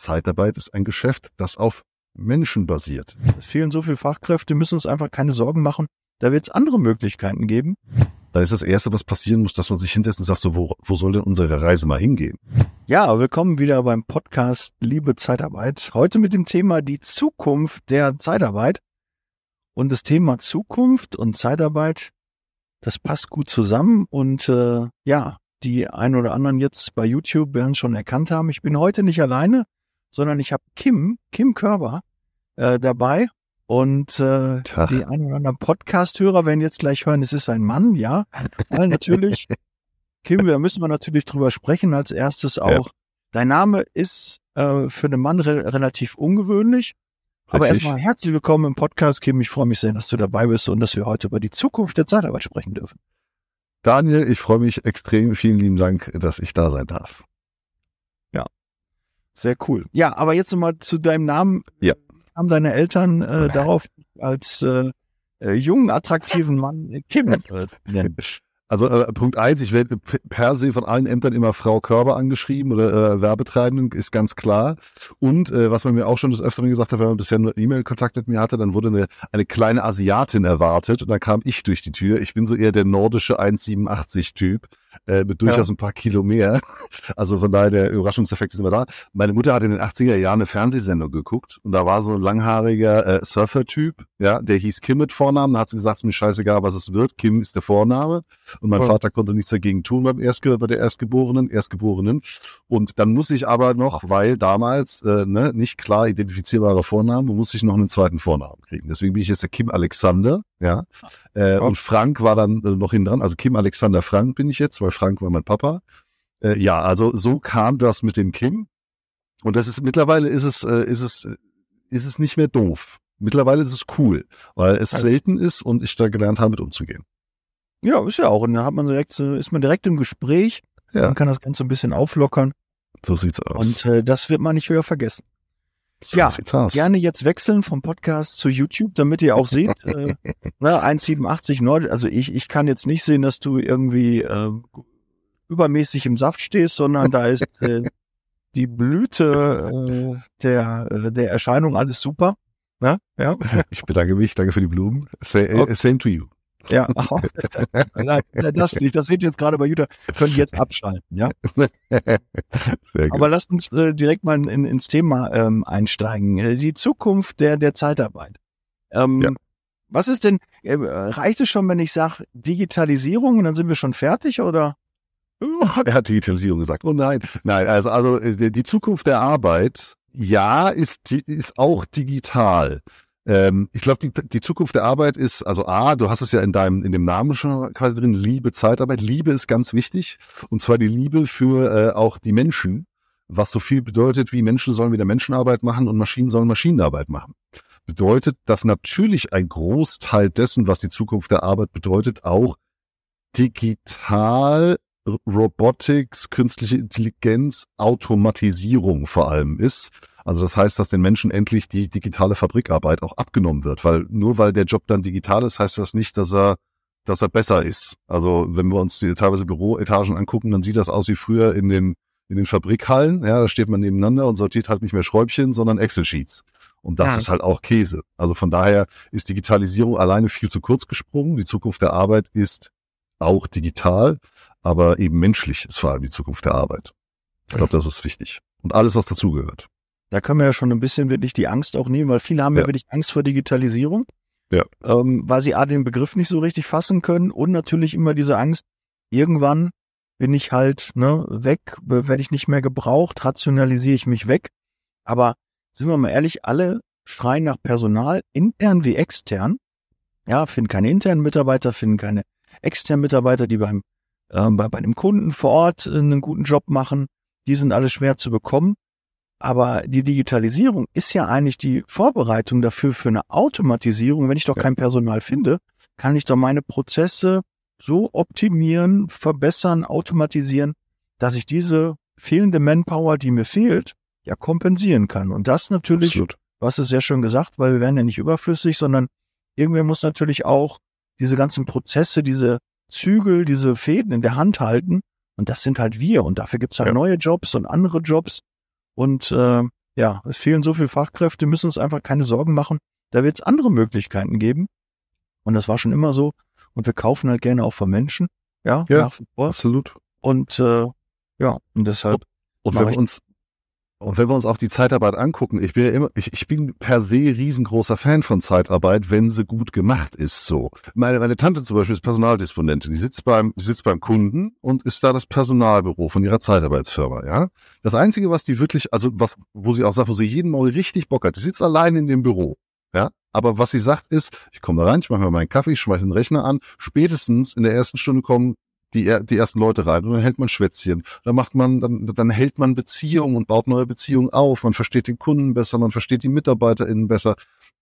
Zeitarbeit ist ein Geschäft, das auf Menschen basiert. Es fehlen so viele Fachkräfte, müssen uns einfach keine Sorgen machen. Da wird es andere Möglichkeiten geben. Dann ist das Erste, was passieren muss, dass man sich hinsetzt und sagt, so, wo, wo soll denn unsere Reise mal hingehen? Ja, willkommen wieder beim Podcast Liebe Zeitarbeit. Heute mit dem Thema die Zukunft der Zeitarbeit. Und das Thema Zukunft und Zeitarbeit, das passt gut zusammen. Und äh, ja, die ein oder anderen jetzt bei YouTube werden schon erkannt haben. Ich bin heute nicht alleine, sondern ich habe Kim, Kim Körber äh, dabei. Und äh, die ein oder anderen Podcast-Hörer werden jetzt gleich hören, es ist ein Mann, ja. Weil natürlich, Kim, da müssen wir natürlich drüber sprechen. Als erstes auch, ja. dein Name ist äh, für einen Mann re relativ ungewöhnlich. Aber erstmal herzlich willkommen im Podcast, Kim. Ich freue mich sehr, dass du dabei bist und dass wir heute über die Zukunft der Zeitarbeit sprechen dürfen. Daniel, ich freue mich extrem. Vielen lieben Dank, dass ich da sein darf. Sehr cool. Ja, aber jetzt nochmal zu deinem Namen. Ja. Haben deine Eltern äh, darauf als äh, äh, jungen, attraktiven Mann Kim äh, nennen? Also äh, Punkt eins, ich werde per se von allen Ämtern immer Frau Körber angeschrieben oder äh, Werbetreibenden, ist ganz klar. Und äh, was man mir auch schon des Öfteren gesagt hat, wenn man bisher nur E-Mail-Kontakt mit mir hatte, dann wurde eine, eine kleine Asiatin erwartet und dann kam ich durch die Tür. Ich bin so eher der nordische 1,87-Typ äh, mit durchaus ja. ein paar Kilo mehr. Also von daher, der Überraschungseffekt ist immer da. Meine Mutter hat in den 80er Jahren eine Fernsehsendung geguckt und da war so ein langhaariger äh, Surfer-Typ, ja, der hieß Kim mit Vornamen. Da hat sie gesagt, es ist mir scheißegal, was es wird. Kim ist der Vorname. Und mein oh. Vater konnte nichts dagegen tun beim Erstge bei der Erstgeborenen, Erstgeborenen. Und dann muss ich aber noch, weil damals äh, ne, nicht klar identifizierbarer Vorname, muss ich noch einen zweiten Vornamen kriegen. Deswegen bin ich jetzt der Kim Alexander, ja. Äh. Und Frank war dann äh, noch hinten dran. Also Kim Alexander Frank bin ich jetzt, weil Frank war mein Papa. Äh, ja, also so kam das mit dem Kim. Und das ist mittlerweile ist es, äh, ist es, ist es nicht mehr doof. Mittlerweile ist es cool, weil es also. selten ist und ich da gelernt habe, mit umzugehen. Ja, ist ja auch. Und da hat man direkt, ist man direkt im Gespräch. Ja. Man kann das Ganze ein bisschen auflockern. So sieht's aus. Und äh, das wird man nicht wieder vergessen. So ja, gerne jetzt wechseln vom Podcast zu YouTube, damit ihr auch seht, äh, na, 1,87 Nord, also ich, ich kann jetzt nicht sehen, dass du irgendwie äh, übermäßig im Saft stehst, sondern da ist äh, die Blüte äh, der, äh, der Erscheinung alles super. Na? Ja. Ich bedanke mich, danke für die Blumen. Same, okay. same to you. Ja, oh, das nicht. Das seht ihr jetzt gerade bei YouTube. Können jetzt abschalten, ja. Aber lasst uns äh, direkt mal in, ins Thema ähm, einsteigen. Äh, die Zukunft der der Zeitarbeit. Ähm, ja. Was ist denn? Äh, reicht es schon, wenn ich sage Digitalisierung und dann sind wir schon fertig oder? Er hat Digitalisierung gesagt. Oh nein, nein. Also also äh, die Zukunft der Arbeit, ja, ist ist auch digital. Ähm, ich glaube, die, die Zukunft der Arbeit ist, also A, du hast es ja in deinem, in dem Namen schon quasi drin, Liebe, Zeitarbeit. Liebe ist ganz wichtig. Und zwar die Liebe für äh, auch die Menschen, was so viel bedeutet, wie Menschen sollen wieder Menschenarbeit machen und Maschinen sollen Maschinenarbeit machen. Bedeutet, dass natürlich ein Großteil dessen, was die Zukunft der Arbeit bedeutet, auch digital Robotics, künstliche Intelligenz, Automatisierung vor allem ist. Also das heißt, dass den Menschen endlich die digitale Fabrikarbeit auch abgenommen wird, weil nur weil der Job dann digital ist, heißt das nicht, dass er dass er besser ist. Also wenn wir uns die teilweise Büroetagen angucken, dann sieht das aus wie früher in den in den Fabrikhallen. Ja, da steht man nebeneinander und sortiert halt nicht mehr Schräubchen, sondern Excel-Sheets. Und das ja. ist halt auch Käse. Also von daher ist Digitalisierung alleine viel zu kurz gesprungen. Die Zukunft der Arbeit ist auch digital, aber eben menschlich ist vor allem die Zukunft der Arbeit. Ich glaube, das ist wichtig. Und alles, was dazugehört. Da können wir ja schon ein bisschen wirklich die Angst auch nehmen, weil viele haben ja, ja wirklich Angst vor Digitalisierung. Ja. Ähm, weil sie A, den Begriff nicht so richtig fassen können und natürlich immer diese Angst, irgendwann bin ich halt ne, weg, werde ich nicht mehr gebraucht, rationalisiere ich mich weg. Aber sind wir mal ehrlich, alle schreien nach Personal, intern wie extern. Ja, finden keine internen Mitarbeiter, finden keine externen Mitarbeiter, die beim äh, bei, bei dem Kunden vor Ort einen guten Job machen. Die sind alle schwer zu bekommen. Aber die Digitalisierung ist ja eigentlich die Vorbereitung dafür für eine Automatisierung. Wenn ich doch kein Personal finde, kann ich doch meine Prozesse so optimieren, verbessern, automatisieren, dass ich diese fehlende Manpower, die mir fehlt, ja kompensieren kann. Und das natürlich, Absolut. du hast es sehr schön gesagt, weil wir werden ja nicht überflüssig, sondern irgendwer muss natürlich auch diese ganzen Prozesse, diese Zügel, diese Fäden in der Hand halten. Und das sind halt wir. Und dafür gibt's halt ja. neue Jobs und andere Jobs. Und äh, ja, es fehlen so viele Fachkräfte, müssen uns einfach keine Sorgen machen. Da wird es andere Möglichkeiten geben. Und das war schon immer so. Und wir kaufen halt gerne auch von Menschen. Ja, Ja, nach wie vor. Absolut. Und äh, ja, und deshalb Und wenn wir uns und wenn wir uns auch die Zeitarbeit angucken, ich bin ja immer, ich, ich bin per se riesengroßer Fan von Zeitarbeit, wenn sie gut gemacht ist. So, meine meine Tante zum Beispiel ist Personaldisponentin. Die sitzt beim, die sitzt beim Kunden und ist da das Personalbüro von ihrer Zeitarbeitsfirma. Ja, das einzige, was die wirklich, also was, wo sie auch sagt, wo sie jeden Morgen richtig Bock hat, die sitzt allein in dem Büro. Ja, aber was sie sagt ist, ich komme da rein, ich mache mir meinen Kaffee, ich schmeiße den Rechner an. Spätestens in der ersten Stunde kommen die, die ersten Leute rein und dann hält man Schwätzchen. Dann macht man, dann, dann hält man Beziehungen und baut neue Beziehungen auf. Man versteht den Kunden besser, man versteht die MitarbeiterInnen besser.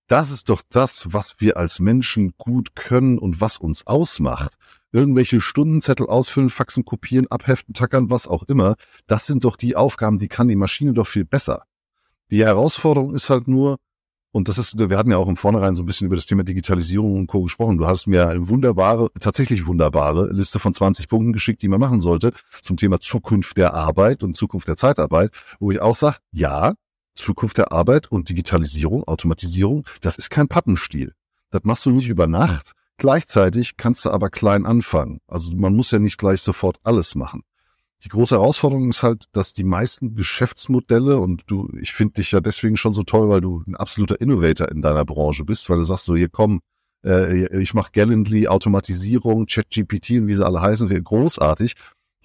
Das ist doch das, was wir als Menschen gut können und was uns ausmacht. Irgendwelche Stundenzettel ausfüllen, faxen, kopieren, abheften, tackern, was auch immer. Das sind doch die Aufgaben, die kann die Maschine doch viel besser. Die Herausforderung ist halt nur, und das ist, wir hatten ja auch im Vornherein so ein bisschen über das Thema Digitalisierung und Co. gesprochen. Du hast mir eine wunderbare, tatsächlich wunderbare Liste von 20 Punkten geschickt, die man machen sollte zum Thema Zukunft der Arbeit und Zukunft der Zeitarbeit, wo ich auch sage, ja, Zukunft der Arbeit und Digitalisierung, Automatisierung, das ist kein Pappenstiel. Das machst du nicht über Nacht. Gleichzeitig kannst du aber klein anfangen. Also man muss ja nicht gleich sofort alles machen. Die große Herausforderung ist halt, dass die meisten Geschäftsmodelle und du, ich finde dich ja deswegen schon so toll, weil du ein absoluter Innovator in deiner Branche bist, weil du sagst so, hier komm, äh, ich mache Gallantly, Automatisierung, ChatGPT und wie sie alle heißen, großartig.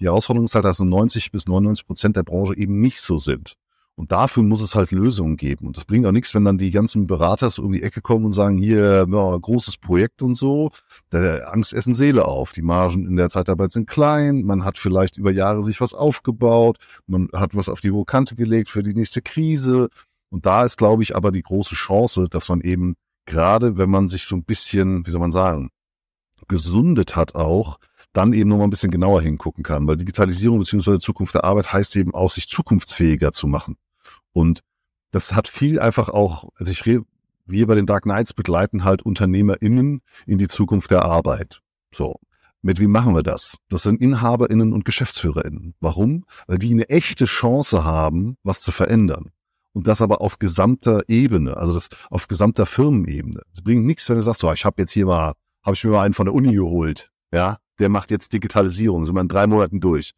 Die Herausforderung ist halt, dass so 90 bis 99 Prozent der Branche eben nicht so sind. Und dafür muss es halt Lösungen geben. Und das bringt auch nichts, wenn dann die ganzen Berater so um die Ecke kommen und sagen, hier, ja, großes Projekt und so. Da Angst essen Seele auf. Die Margen in der Zeitarbeit sind klein. Man hat vielleicht über Jahre sich was aufgebaut. Man hat was auf die hohe Kante gelegt für die nächste Krise. Und da ist, glaube ich, aber die große Chance, dass man eben gerade, wenn man sich so ein bisschen, wie soll man sagen, gesundet hat auch, dann eben noch mal ein bisschen genauer hingucken kann. Weil Digitalisierung beziehungsweise Zukunft der Arbeit heißt eben auch, sich zukunftsfähiger zu machen. Und das hat viel einfach auch, also ich rede, wir bei den Dark Knights begleiten halt UnternehmerInnen in die Zukunft der Arbeit. So. Mit wie machen wir das? Das sind InhaberInnen und GeschäftsführerInnen. Warum? Weil die eine echte Chance haben, was zu verändern. Und das aber auf gesamter Ebene, also das auf gesamter Firmenebene. Das bringt nichts, wenn du sagst, so, ich habe jetzt hier mal, habe ich mir mal einen von der Uni geholt, ja, der macht jetzt Digitalisierung, sind wir in drei Monaten durch.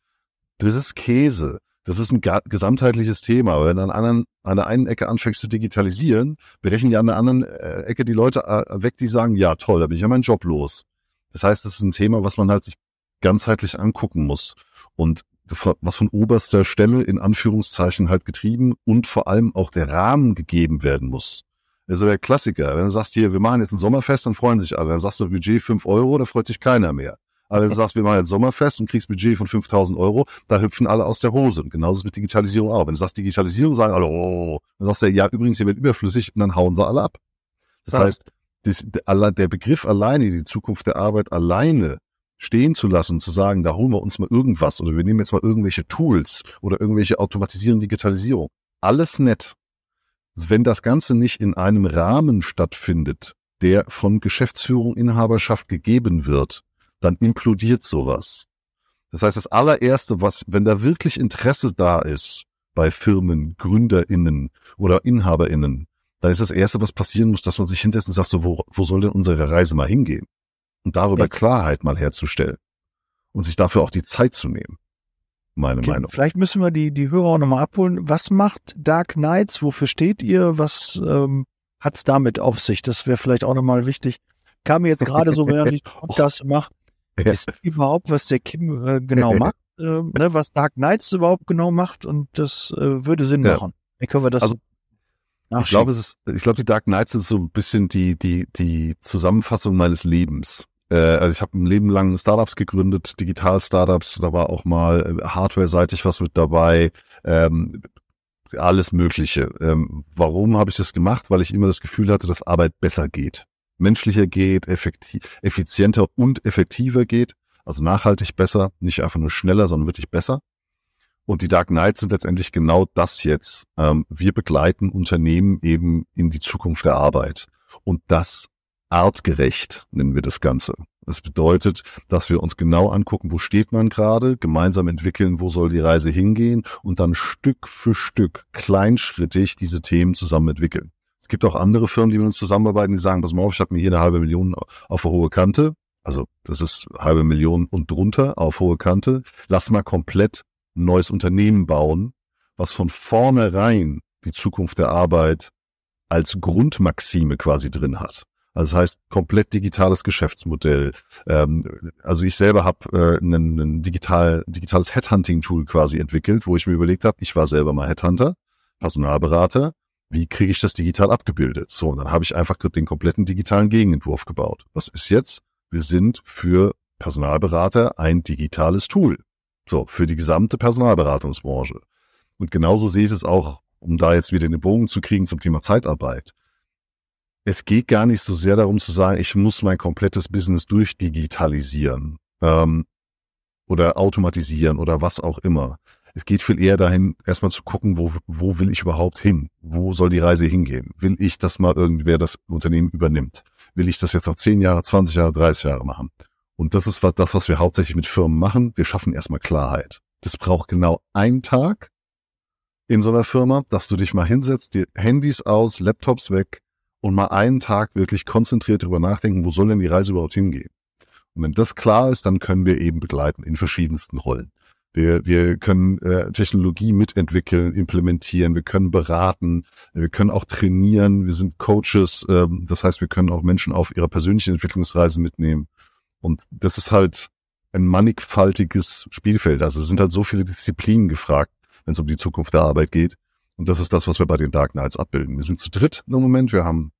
Das ist Käse. Das ist ein gesamtheitliches Thema. Aber wenn du an, anderen, an der einen Ecke anfängst zu digitalisieren, berechnen die an der anderen äh, Ecke die Leute äh, weg, die sagen, ja toll, da bin ich ja meinen Job los. Das heißt, das ist ein Thema, was man halt sich ganzheitlich angucken muss. Und was von oberster Stelle in Anführungszeichen halt getrieben und vor allem auch der Rahmen gegeben werden muss. Also der Klassiker, wenn du sagst hier, wir machen jetzt ein Sommerfest, dann freuen sich alle. Dann sagst du Budget 5 Euro, da freut sich keiner mehr. Aber wenn du sagst, wir machen jetzt Sommerfest und kriegst Budget von 5000 Euro, da hüpfen alle aus der Hose. Und genauso ist es mit Digitalisierung auch. Wenn du sagst Digitalisierung, sagen alle, oh, dann sagst du, ja, übrigens, hier wird überflüssig und dann hauen sie alle ab. Das Ja. heißt, das, der Begriff alleine, die Zukunft der Arbeit alleine stehen zu lassen, zu sagen, da holen wir uns mal irgendwas oder wir nehmen jetzt mal irgendwelche Tools oder irgendwelche Automatisierung, Digitalisierung. Alles nett. Wenn das Ganze nicht in einem Rahmen stattfindet, der von Geschäftsführung, Inhaberschaft gegeben wird, dann implodiert sowas. Das heißt, das allererste, was, wenn da wirklich Interesse da ist bei Firmen, GründerInnen oder InhaberInnen, dann ist das erste, was passieren muss, dass man sich hinsetzt und sagt, so, wo, wo soll denn unsere Reise mal hingehen? Und darüber Ja. Klarheit mal herzustellen. Und sich dafür auch die Zeit zu nehmen. Meine Okay, Meinung. Vielleicht müssen wir die, die Hörer auch nochmal abholen. Was macht Dark Knights? Wofür steht ihr? Was ähm, hat's damit auf sich? Das wäre vielleicht auch nochmal wichtig. Kam mir jetzt gerade so, während ich Podcast mache, Ja. wisst ihr überhaupt, was der Kim äh, genau macht? Ähm, ne, was Dark Knights überhaupt genau macht? Und das äh, würde Sinn machen. Wie können wir das Also, so Ich glaube, es ist, ich glaube, die Dark Knights sind so ein bisschen die, die, die Zusammenfassung meines Lebens. Äh, also ich habe ein Leben lang Startups gegründet, Digital-Startups, da war auch mal äh, Hardware-seitig was mit dabei, ähm, alles Mögliche. Ähm, warum habe ich das gemacht? Weil ich immer das Gefühl hatte, dass Arbeit besser geht. Menschlicher geht, effektiv, effizienter und effektiver geht. Also nachhaltig besser, nicht einfach nur schneller, sondern wirklich besser. Und die Dark Knights sind letztendlich genau das jetzt. Ähm, wir begleiten Unternehmen eben in die Zukunft der Arbeit. Und das artgerecht nennen wir das Ganze. Das bedeutet, dass wir uns genau angucken, wo steht man gerade, gemeinsam entwickeln, wo soll die Reise hingehen und dann Stück für Stück kleinschrittig diese Themen zusammen entwickeln. Es gibt auch andere Firmen, die mit uns zusammenarbeiten, die sagen, pass mal auf, ich habe mir hier eine halbe Million auf eine hohe Kante. Also das ist halbe Million und drunter auf hohe Kante. Lass mal komplett ein neues Unternehmen bauen, was von vornherein die Zukunft der Arbeit als Grundmaxime quasi drin hat. Also das heißt, komplett digitales Geschäftsmodell. Ähm, also ich selber habe äh, ein, ein digital, digitales Headhunting-Tool quasi entwickelt, wo ich mir überlegt habe, ich war selber mal Headhunter, Personalberater. Wie kriege ich das digital abgebildet? So, und dann habe ich einfach den kompletten digitalen Gegenentwurf gebaut. Was ist jetzt? Wir sind für Personalberater ein digitales Tool. So, für die gesamte Personalberatungsbranche. Und genauso sehe ich es auch, um da jetzt wieder den Bogen zu kriegen zum Thema Zeitarbeit es geht gar nicht so sehr darum zu sagen, ich muss mein komplettes Business durchdigitalisieren ähm, oder automatisieren oder was auch immer. Es geht viel eher dahin, erstmal zu gucken, wo, wo will ich überhaupt hin? Wo soll die Reise hingehen? Will ich, dass mal irgendwer das Unternehmen übernimmt? Will ich das jetzt noch 10 Jahre, 20 Jahre, 30 Jahre machen? Und das ist das, was wir hauptsächlich mit Firmen machen. Wir schaffen erstmal Klarheit. Das braucht genau einen Tag in so einer Firma, dass du dich mal hinsetzt, die Handys aus, Laptops weg, und mal einen Tag wirklich konzentriert darüber nachdenken, wo soll denn die Reise überhaupt hingehen. Und wenn das klar ist, dann können wir eben begleiten in verschiedensten Rollen. Wir, wir können äh, Technologie mitentwickeln, implementieren, wir können beraten, wir können auch trainieren, wir sind Coaches, ähm, das heißt, wir können auch Menschen auf ihrer persönlichen Entwicklungsreise mitnehmen. Und das ist halt ein mannigfaltiges Spielfeld. Also es sind halt so viele Disziplinen gefragt, wenn es um die Zukunft der Arbeit geht. Und das ist das, was wir bei den Dark Knights abbilden. Wir sind zu dritt im Moment. Wir haben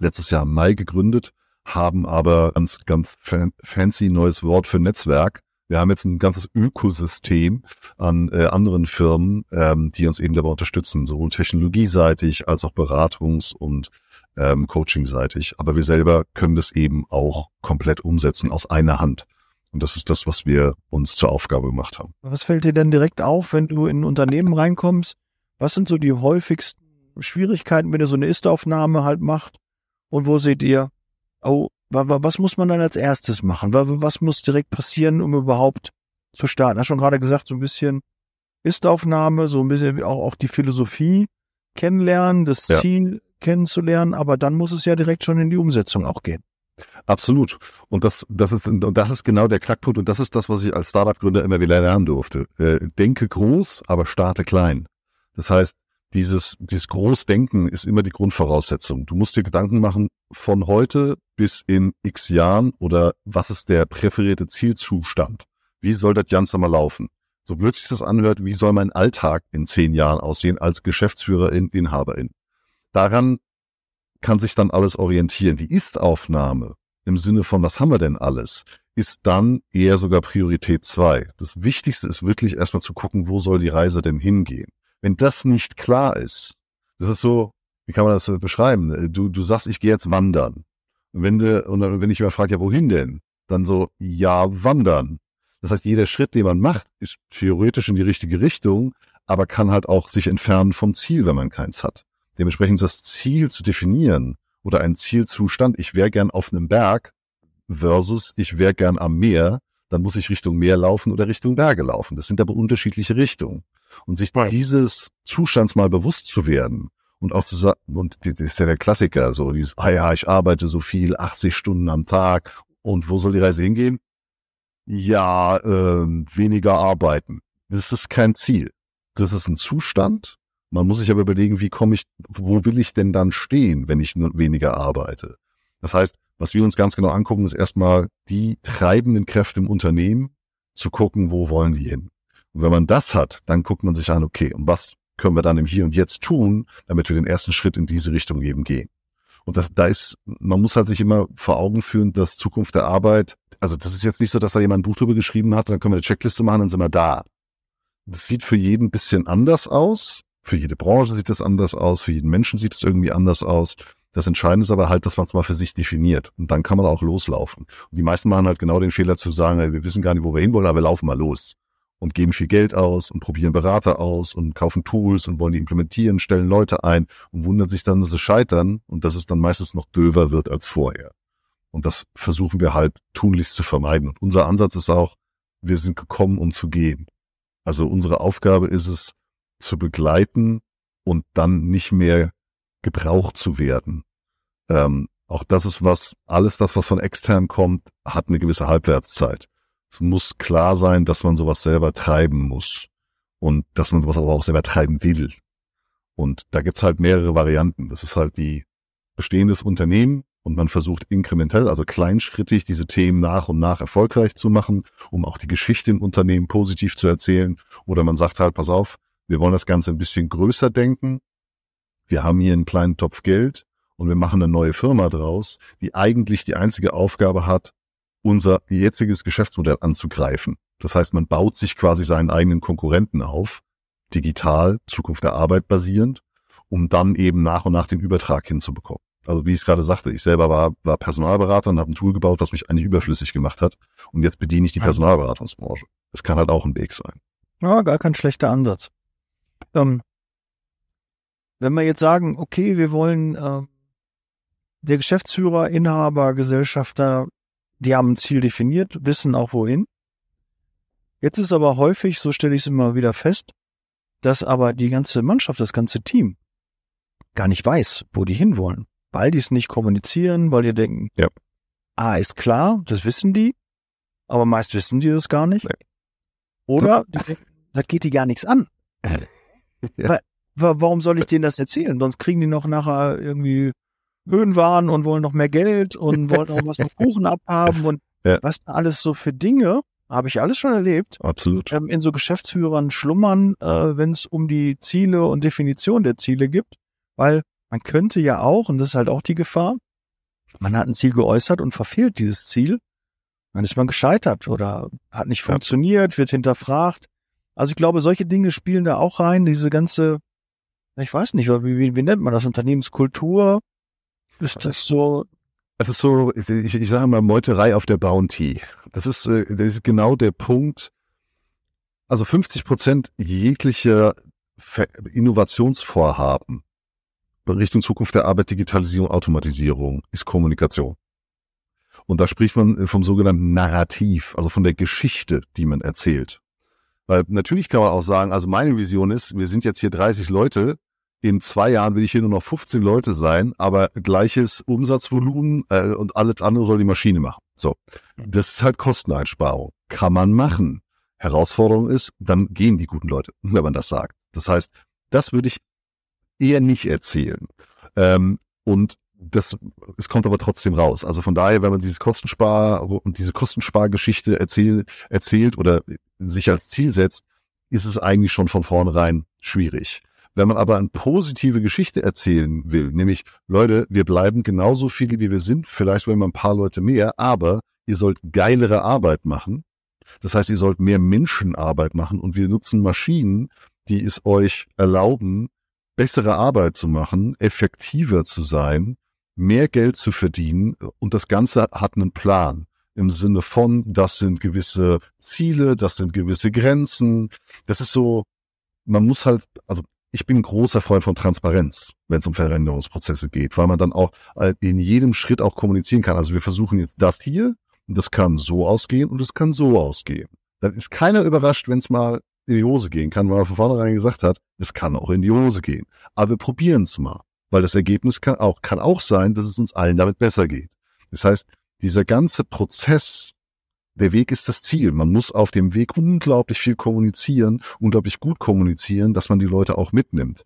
letztes Jahr im Mai gegründet, haben aber ganz, ganz fancy neues Wort für Netzwerk. Wir haben jetzt ein ganzes Ökosystem an äh, anderen Firmen, ähm, die uns eben dabei unterstützen, sowohl technologieseitig als auch beratungs- und ähm, coachingseitig. Aber wir selber können das eben auch komplett umsetzen aus einer Hand. Und das ist das, was wir uns zur Aufgabe gemacht haben. Was fällt dir denn direkt auf, wenn du in ein Unternehmen reinkommst? Was sind so die häufigsten Schwierigkeiten, wenn ihr so eine Ist-Aufnahme halt macht? Und wo seht ihr, oh, was muss man dann als erstes machen? Was muss direkt passieren, um überhaupt zu starten? Hast schon gerade gesagt, so ein bisschen Ist-Aufnahme, so ein bisschen auch, auch die Philosophie kennenlernen, das ja. Ziel kennenzulernen, aber dann muss es ja direkt schon in die Umsetzung auch gehen. Absolut. Und das, das ist, und das ist genau der Knackpunkt. Und das ist das, was ich als Startup-Gründer immer wieder lernen durfte. Äh, denke groß, aber starte klein. Das heißt, dieses, dieses Großdenken ist immer die Grundvoraussetzung. Du musst dir Gedanken machen von heute bis in x Jahren oder was ist der präferierte Zielzustand? Wie soll das Ganze mal laufen? So blöd sich das anhört, wie soll mein Alltag in zehn Jahren aussehen als Geschäftsführerin, Inhaberin? Daran kann sich dann alles orientieren. Die Ist-Aufnahme im Sinne von, was haben wir denn alles, ist dann eher sogar Priorität zwei. Das Wichtigste ist wirklich erstmal zu gucken, wo soll die Reise denn hingehen? Wenn das nicht klar ist, das ist so, wie kann man das so beschreiben? Du, du sagst, ich gehe jetzt wandern. Und wenn du, und wenn ich immer frage, ja, wohin denn? Dann so, ja, wandern. Das heißt, jeder Schritt, den man macht, ist theoretisch in die richtige Richtung, aber kann halt auch sich entfernen vom Ziel, wenn man keins hat. Dementsprechend das Ziel zu definieren oder ein Zielzustand, ich wäre gern auf einem Berg versus ich wäre gern am Meer, dann muss ich Richtung Meer laufen oder Richtung Berge laufen. Das sind aber unterschiedliche Richtungen. Und sich ja. dieses Zustands mal bewusst zu werden und auch zu sagen, und das ist ja der Klassiker, so dieses, ah ja, ich arbeite so viel, 80 Stunden am Tag und wo soll die Reise hingehen? Ja, äh, weniger arbeiten. Das ist kein Ziel. Das ist ein Zustand. Man muss sich aber überlegen, wie komme ich, wo will ich denn dann stehen, wenn ich nur weniger arbeite? Das heißt, was wir uns ganz genau angucken, ist erstmal die treibenden Kräfte im Unternehmen zu gucken, wo wollen die hin? Und wenn man das hat, dann guckt man sich an, okay, und was können wir dann im Hier und Jetzt tun, damit wir den ersten Schritt in diese Richtung eben gehen. Und das, da ist, man muss halt sich immer vor Augen führen, dass Zukunft der Arbeit, also das ist jetzt nicht so, dass da jemand ein Buch drüber geschrieben hat, dann können wir eine Checkliste machen, dann sind wir da. Das sieht für jeden ein bisschen anders aus. Für jede Branche sieht das anders aus. Für jeden Menschen sieht es irgendwie anders aus. Das Entscheidende ist aber halt, dass man es mal für sich definiert. Und dann kann man auch loslaufen. Und die meisten machen halt genau den Fehler zu sagen, ey, wir wissen gar nicht, wo wir hinwollen, aber wir laufen mal los und geben viel Geld aus und probieren Berater aus und kaufen Tools und wollen die implementieren, stellen Leute ein und wundern sich dann, dass sie scheitern und dass es dann meistens noch döver wird als vorher. Und das versuchen wir halt tunlichst zu vermeiden. Und unser Ansatz ist auch, wir sind gekommen, um zu gehen. Also unsere Aufgabe ist es, zu begleiten und dann nicht mehr gebraucht zu werden. Ähm, auch das ist was, alles das, was von extern kommt, hat eine gewisse Halbwertszeit. Es muss klar sein, dass man sowas selber treiben muss und dass man sowas aber auch selber treiben will. Und da gibt's halt mehrere Varianten. Das ist halt die bestehendes Unternehmen und man versucht inkrementell, also kleinschrittig, diese Themen nach und nach erfolgreich zu machen, um auch die Geschichte im Unternehmen positiv zu erzählen. Oder man sagt halt, pass auf, wir wollen das Ganze ein bisschen größer denken. Wir haben hier einen kleinen Topf Geld und wir machen eine neue Firma draus, die eigentlich die einzige Aufgabe hat, unser jetziges Geschäftsmodell anzugreifen. Das heißt, man baut sich quasi seinen eigenen Konkurrenten auf, digital, Zukunft der Arbeit basierend, um dann eben nach und nach den Übertrag hinzubekommen. Also wie ich es gerade sagte, ich selber war, war Personalberater und habe ein Tool gebaut, das mich eigentlich überflüssig gemacht hat. Und jetzt bediene ich die Personalberatungsbranche. Das kann halt auch ein Weg sein. Ja, gar kein schlechter Ansatz. Ähm, wenn wir jetzt sagen, okay, wir wollen äh, der Geschäftsführer, Inhaber, Gesellschafter, die haben ein Ziel definiert, wissen auch wohin. Jetzt ist aber häufig, so stelle ich es immer wieder fest, dass aber die ganze Mannschaft, das ganze Team gar nicht weiß, wo die hinwollen, weil die es nicht kommunizieren, weil die denken, ja. ah, ist klar, das wissen die, aber meist wissen die das gar nicht. Nee. Oder die denken, das geht die gar nichts an. ja. Warum soll ich denen das erzählen? Sonst kriegen die noch nachher irgendwie Höhenwahn und wollen noch mehr Geld und wollen auch was noch Kuchen abhaben und ja. was da alles so für Dinge, habe ich alles schon erlebt. Absolut. Ähm, in so Geschäftsführern schlummern, äh, wenn es um die Ziele und Definition der Ziele gibt, weil man könnte ja auch, und das ist halt auch die Gefahr, man hat ein Ziel geäußert und verfehlt dieses Ziel, dann ist man gescheitert oder hat nicht funktioniert, wird hinterfragt. Also ich glaube, solche Dinge spielen da auch rein, diese ganze, ich weiß nicht, wie, wie, wie nennt man das, Unternehmenskultur, ist das so? Es ist so, ich, ich sage mal Meuterei auf der Bounty. Das ist, äh, das ist genau der Punkt. Also 50 Prozent jeglicher Innovationsvorhaben Richtung Zukunft der Arbeit, Digitalisierung, Automatisierung ist Kommunikation. Und da spricht man vom sogenannten Narrativ, also von der Geschichte, die man erzählt. Weil natürlich kann man auch sagen, also meine Vision ist, wir sind jetzt hier 30 Leute, in zwei Jahren will ich hier nur noch 15 Leute sein, aber gleiches Umsatzvolumen äh, und alles andere soll die Maschine machen. So, das ist halt Kosteneinsparung. Kann man machen. Herausforderung ist, dann gehen die guten Leute, wenn man das sagt. Das heißt, das würde ich eher nicht erzählen. Ähm, und das, es kommt aber trotzdem raus. Also von daher, wenn man dieses Kostenspar und diese Kostenspargeschichte erzähl, erzählt oder sich als Ziel setzt, ist es eigentlich schon von vornherein schwierig. Wenn man aber eine positive Geschichte erzählen will, nämlich, Leute, wir bleiben genauso viele, wie wir sind, vielleicht wollen wir ein paar Leute mehr, aber ihr sollt geilere Arbeit machen. Das heißt, ihr sollt mehr Menschenarbeit machen und wir nutzen Maschinen, die es euch erlauben, bessere Arbeit zu machen, effektiver zu sein, mehr Geld zu verdienen und das Ganze hat einen Plan im Sinne von, das sind gewisse Ziele, das sind gewisse Grenzen. Das ist so, man muss halt, also ich bin ein großer Freund von Transparenz, wenn es um Veränderungsprozesse geht, weil man dann auch äh, in jedem Schritt auch kommunizieren kann. Also wir versuchen jetzt das hier und das kann so ausgehen und es kann so ausgehen. Dann ist keiner überrascht, wenn es mal in die Hose gehen kann, weil man von vornherein gesagt hat, es kann auch in die Hose gehen. Aber wir probieren es mal, weil das Ergebnis kann auch, kann auch sein, dass es uns allen damit besser geht. Das heißt, dieser ganze Prozess der Weg ist das Ziel. Man muss auf dem Weg unglaublich viel kommunizieren, unglaublich gut kommunizieren, dass man die Leute auch mitnimmt.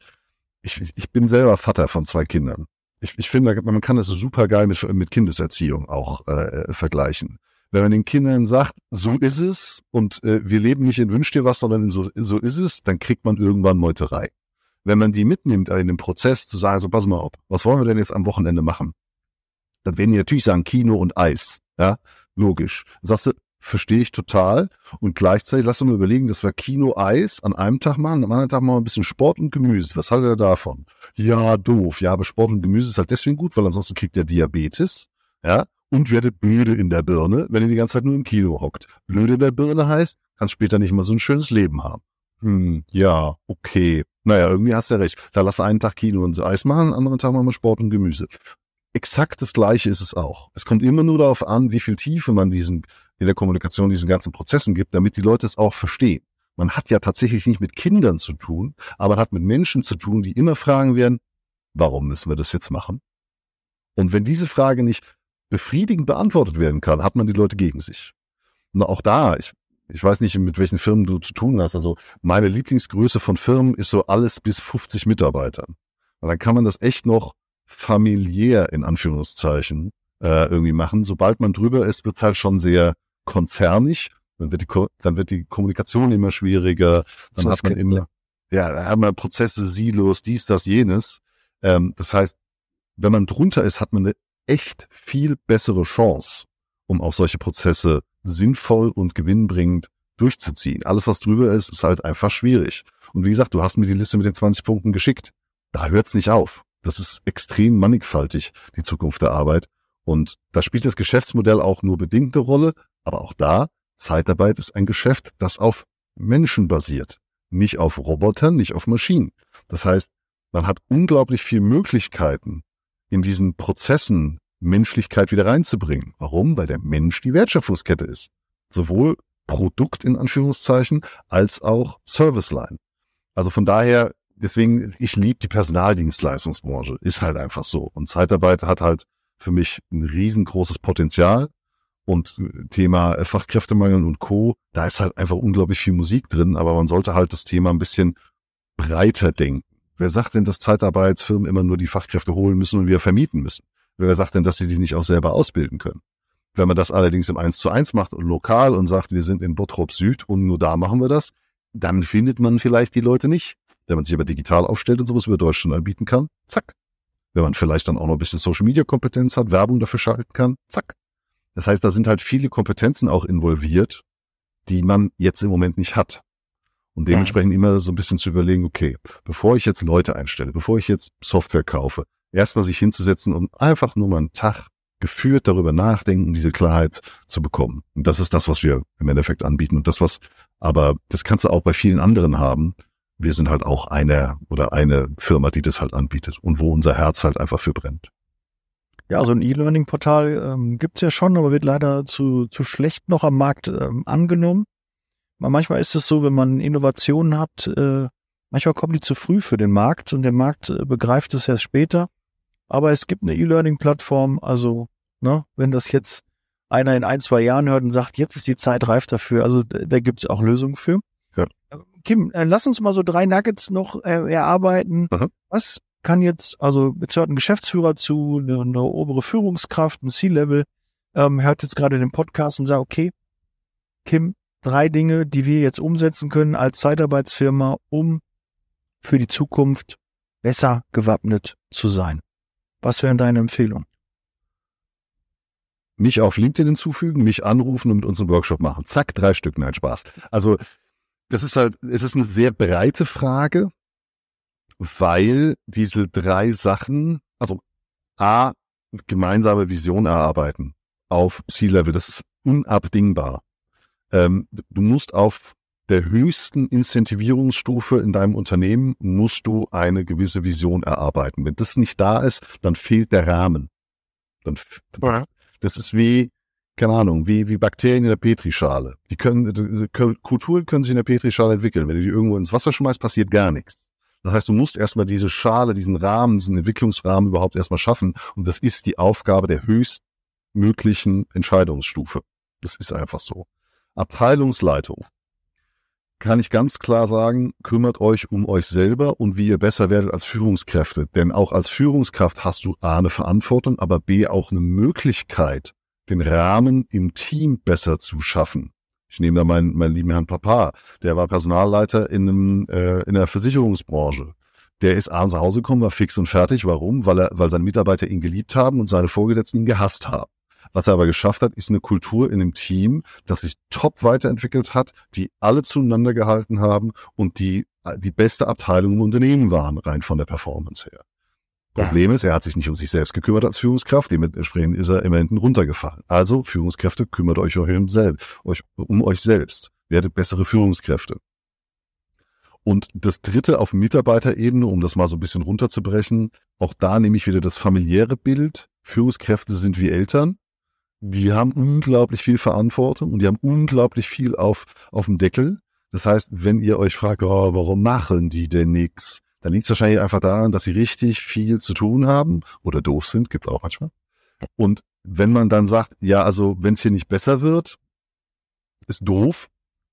Ich, ich bin selber Vater von zwei Kindern. Ich, ich finde, man kann das super geil mit, mit Kindeserziehung auch äh, vergleichen. Wenn man den Kindern sagt, so ist es und äh, wir leben nicht in Wünsch dir was, sondern in so, so ist es, dann kriegt man irgendwann Meuterei. Wenn man die mitnimmt in den Prozess zu sagen, so pass mal auf, was wollen wir denn jetzt am Wochenende machen? Dann werden die natürlich sagen Kino und Eis. Ja, logisch. Dann sagst du, verstehe ich total. Und gleichzeitig lass uns mal überlegen, dass wir Kino Eis an einem Tag machen, am anderen Tag machen wir ein bisschen Sport und Gemüse. Was haltet ihr davon? Ja, doof. Ja, aber Sport und Gemüse ist halt deswegen gut, weil ansonsten kriegt ihr Diabetes. Ja, und werdet blöde in der Birne, wenn ihr die ganze Zeit nur im Kino hockt. Blöde in der Birne heißt, kannst später nicht mal so ein schönes Leben haben. Hm, ja, okay. Naja, irgendwie hast du ja recht. Da lass einen Tag Kino und Eis machen, einen anderen Tag machen wir Sport und Gemüse. exakt das Gleiche ist es auch. Es kommt immer nur darauf an, wie viel Tiefe man diesen, in der Kommunikation diesen ganzen Prozessen gibt, damit die Leute es auch verstehen. Man hat ja tatsächlich nicht mit Kindern zu tun, aber hat mit Menschen zu tun, die immer fragen werden, warum müssen wir das jetzt machen? Und wenn diese Frage nicht befriedigend beantwortet werden kann, hat man die Leute gegen sich. Und auch da, ich, ich weiß nicht, mit welchen Firmen du zu tun hast. Also meine Lieblingsgröße von Firmen ist so alles bis 50 Mitarbeitern. Und dann kann man das echt noch familiär in Anführungszeichen äh, irgendwie machen. Sobald man drüber ist, wird es halt schon sehr konzernig. Dann wird die, dann wird die Kommunikation immer schwieriger. Dann hat man immer, ja, dann hat man Prozesse, Silos, dies, das, jenes. Ähm, das heißt, wenn man drunter ist, hat man eine echt viel bessere Chance, um auch solche Prozesse sinnvoll und gewinnbringend durchzuziehen. Alles, was drüber ist, ist halt einfach schwierig. Und wie gesagt, du hast mir die Liste mit den 20 Punkten geschickt. Da hört's nicht auf. Das ist extrem mannigfaltig, die Zukunft der Arbeit. Und da spielt das Geschäftsmodell auch nur bedingte Rolle. Aber auch da, Zeitarbeit ist ein Geschäft, das auf Menschen basiert. Nicht auf Robotern, nicht auf Maschinen. Das heißt, man hat unglaublich viele Möglichkeiten, in diesen Prozessen Menschlichkeit wieder reinzubringen. Warum? Weil der Mensch die Wertschöpfungskette ist. Sowohl Produkt in Anführungszeichen als auch Serviceline. Also von daher, deswegen, ich liebe die Personaldienstleistungsbranche. Ist halt einfach so. Und Zeitarbeit hat halt für mich ein riesengroßes Potenzial. Und Thema Fachkräftemangel und Co., da ist halt einfach unglaublich viel Musik drin, aber man sollte halt das Thema ein bisschen breiter denken. Wer sagt denn, dass Zeitarbeitsfirmen immer nur die Fachkräfte holen müssen und wir vermieten müssen? Wer sagt denn, dass sie die nicht auch selber ausbilden können? Wenn man das allerdings im 1 zu 1 macht und lokal und sagt, wir sind in Bottrop Süd und nur da machen wir das, dann findet man vielleicht die Leute nicht. Wenn man sich aber digital aufstellt und sowas über Deutschland anbieten kann, zack. Wenn man vielleicht dann auch noch ein bisschen Social Media Kompetenz hat, Werbung dafür schalten kann, zack. Das heißt, da sind halt viele Kompetenzen auch involviert, die man jetzt im Moment nicht hat. Und dementsprechend immer so ein bisschen zu überlegen, okay, bevor ich jetzt Leute einstelle, bevor ich jetzt Software kaufe, erstmal sich hinzusetzen und einfach nur mal einen Tag geführt darüber nachdenken, diese Klarheit zu bekommen. Und das ist das, was wir im Endeffekt anbieten. Und das, was, aber das kannst du auch bei vielen anderen haben. Wir sind halt auch eine oder eine Firma, die das halt anbietet und wo unser Herz halt einfach für brennt. Ja, so ein E-Learning-Portal ähm, gibt's ja schon, aber wird leider zu, zu schlecht noch am Markt ähm, angenommen. Manchmal ist es so, wenn man Innovationen hat, äh, manchmal kommen die zu früh für den Markt und der Markt äh, begreift es erst später. Aber es gibt eine E-Learning-Plattform, also, ne, wenn das jetzt einer in ein, zwei Jahren hört und sagt, jetzt ist die Zeit reif dafür, also da gibt es auch Lösungen für. Ja. Kim, äh, lass uns mal so drei Nuggets noch äh, erarbeiten. Aha. Was kann jetzt, also jetzt hört ein Geschäftsführer zu, eine, eine obere Führungskraft, ein C-Level, ähm, hört jetzt gerade den Podcast und sagt, okay, Kim, drei Dinge, die wir jetzt umsetzen können als Zeitarbeitsfirma, um für die Zukunft besser gewappnet zu sein. Was wären deine Empfehlungen? Mich auf LinkedIn hinzufügen, mich anrufen und mit uns einen Workshop machen. Zack, drei Stück, nein, Spaß. Also, das ist halt, es ist eine sehr breite Frage, weil diese drei Sachen, also A, gemeinsame Vision erarbeiten auf C-Level, das ist unabdingbar. Ähm, du musst auf der höchsten Incentivierungsstufe in deinem Unternehmen musst du eine gewisse Vision erarbeiten. Wenn das nicht da ist, dann fehlt der Rahmen. Dann, ja. Das ist wie, keine Ahnung, wie, wie Bakterien in der Petrischale. Die können, Kulturen können sich in der Petrischale entwickeln. Wenn du die irgendwo ins Wasser schmeißt, passiert gar nichts. Das heißt, du musst erstmal diese Schale, diesen Rahmen, diesen Entwicklungsrahmen überhaupt erstmal schaffen. Und das ist die Aufgabe der höchstmöglichen Entscheidungsstufe. Das ist einfach so. Abteilungsleitung kann ich ganz klar sagen, kümmert euch um euch selber und wie ihr besser werdet als Führungskräfte. Denn auch als Führungskraft hast du A eine Verantwortung, aber B auch eine Möglichkeit, den Rahmen im Team besser zu schaffen. Ich nehme da meinen, meinen lieben Herrn Papa, der war Personalleiter in, einem, äh, in der Versicherungsbranche. Der ist abends nach Hause gekommen, war fix und fertig. Warum? Weil er, weil seine Mitarbeiter ihn geliebt haben und seine Vorgesetzten ihn gehasst haben. Was er aber geschafft hat, ist eine Kultur in einem Team, das sich top weiterentwickelt hat, die alle zueinander gehalten haben und die die beste Abteilung im Unternehmen waren, rein von der Performance her. Problem ist, er hat sich nicht um sich selbst gekümmert als Führungskraft, dementsprechend ist er immer hinten runtergefallen. Also Führungskräfte, kümmert euch um, selbst, euch, um euch selbst, werdet bessere Führungskräfte. Und das dritte auf Mitarbeiterebene, um das mal so ein bisschen runterzubrechen, auch da nehme ich wieder das familiäre Bild Führungskräfte sind wie Eltern. Die haben unglaublich viel Verantwortung und die haben unglaublich viel auf, auf dem Deckel. Das heißt, wenn ihr euch fragt, oh, warum machen die denn nichts? Dann liegt es wahrscheinlich einfach daran, dass sie richtig viel zu tun haben oder doof sind, gibt's auch manchmal. Und wenn man dann sagt, ja, also wenn es hier nicht besser wird, ist doof.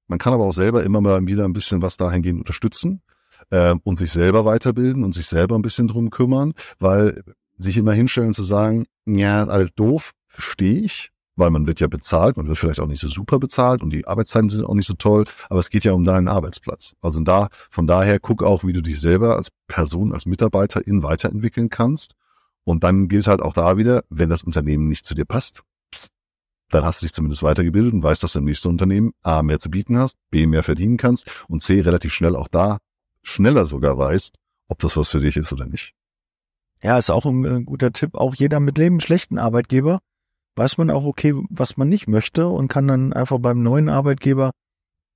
Man kann aber auch selber immer mal wieder ein bisschen was dahingehend unterstützen äh, und sich selber weiterbilden und sich selber ein bisschen drum kümmern, weil sich immer hinstellen zu sagen, ja, alles doof, verstehe ich, weil man wird ja bezahlt, man wird vielleicht auch nicht so super bezahlt und die Arbeitszeiten sind auch nicht so toll, aber es geht ja um deinen Arbeitsplatz. Also da, von daher guck auch, wie du dich selber als Person, als Mitarbeiterin weiterentwickeln kannst. Und dann gilt halt auch da wieder, wenn das Unternehmen nicht zu dir passt, dann hast du dich zumindest weitergebildet und weißt, dass du im nächsten Unternehmen A mehr zu bieten hast, B mehr verdienen kannst und C relativ schnell auch da schneller sogar weißt, ob das was für dich ist oder nicht. Ja, ist auch ein, ein guter Tipp. Auch jeder mit Leben schlechten Arbeitgeber weiß man auch okay, was man nicht möchte und kann dann einfach beim neuen Arbeitgeber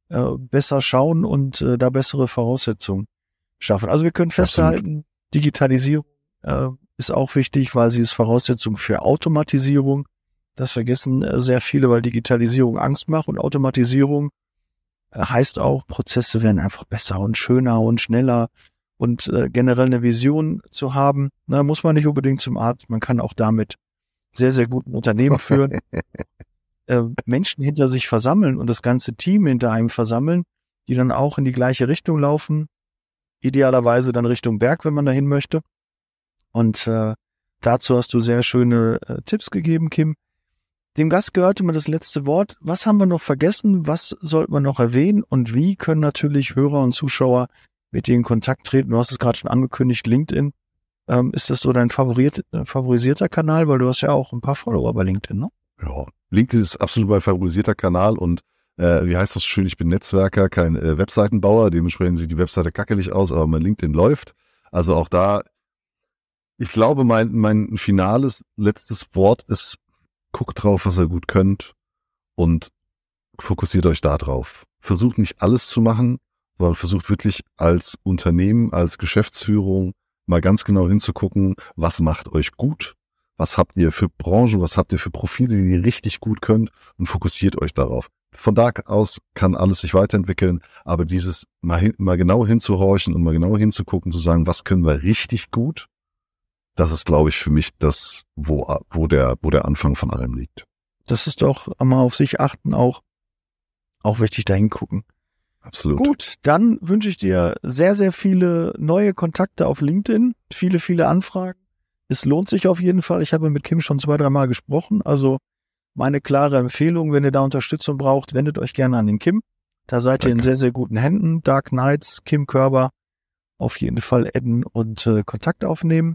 äh, besser schauen und äh, da bessere Voraussetzungen schaffen. Also wir können festhalten. Digitalisierung äh, ist auch wichtig, weil sie ist Voraussetzung für Automatisierung. Das vergessen äh, sehr viele, weil Digitalisierung Angst macht und Automatisierung äh, heißt auch, Prozesse werden einfach besser und schöner und schneller und äh, generell eine Vision zu haben. Na, muss man nicht unbedingt zum Arzt, man kann auch damit sehr, sehr guten Unternehmen führen, äh, Menschen hinter sich versammeln und das ganze Team hinter einem versammeln, die dann auch in die gleiche Richtung laufen. Idealerweise dann Richtung Berg, wenn man dahin möchte. Und äh, dazu hast du sehr schöne äh, Tipps gegeben, Kim. Dem Gast gehörte mir das letzte Wort. Was haben wir noch vergessen? Was sollte man noch erwähnen? Und wie können natürlich Hörer und Zuschauer mit dir in Kontakt treten? Du hast es gerade schon angekündigt, LinkedIn. Ähm, ist das so dein favorit, äh, favorisierter Kanal? Weil du hast ja auch ein paar Follower bei LinkedIn, ne? Ja, LinkedIn ist absolut mein favorisierter Kanal und äh, wie heißt das schön, ich bin Netzwerker, kein äh, Webseitenbauer, dementsprechend sieht die Webseite kackelig aus, aber mein LinkedIn läuft. Also auch da, ich glaube, mein, mein finales letztes Wort ist, guckt drauf, was ihr gut könnt und fokussiert euch da drauf. Versucht nicht alles zu machen, sondern versucht wirklich als Unternehmen, als Geschäftsführung mal ganz genau hinzugucken, was macht euch gut, was habt ihr für Branchen, was habt ihr für Profile, die ihr richtig gut könnt und fokussiert euch darauf. Von da aus kann alles sich weiterentwickeln, aber dieses mal, hin, mal genau hinzuhorchen und mal genau hinzugucken, zu sagen, was können wir richtig gut, das ist, glaube ich, für mich das, wo, wo der, wo der Anfang von allem liegt. Das ist doch einmal auf sich achten auch, auch wichtig dahin gucken. Absolut. Gut, dann wünsche ich dir sehr, sehr viele neue Kontakte auf LinkedIn, viele, viele Anfragen. Es lohnt sich auf jeden Fall. Ich habe mit Kim schon zwei, dreimal gesprochen. Also meine klare Empfehlung, wenn ihr da Unterstützung braucht, wendet euch gerne an den Kim. Da seid Danke. ihr in sehr, sehr guten Händen. Dark Knights, Kim Körber, auf jeden Fall adden und äh, Kontakt aufnehmen.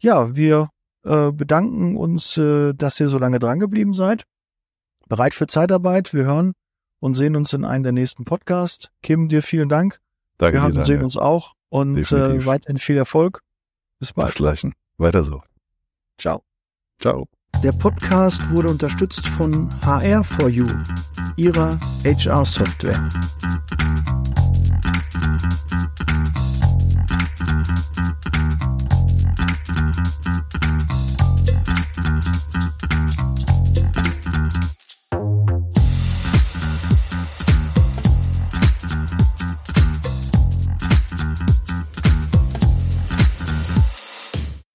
Ja, wir äh, bedanken uns, äh, dass ihr so lange dran geblieben seid. Bereit für Zeitarbeit. Wir hören und sehen uns in einem der nächsten Podcasts. Kim, dir vielen Dank. Danke Wir haben, dir, sehen uns auch und äh, Definitiv. äh, weiterhin viel Erfolg. Bis bald. Bis gleich. Weiter so. Ciao. Ciao. Der Podcast wurde unterstützt von HR4U, ihrer HR-Software.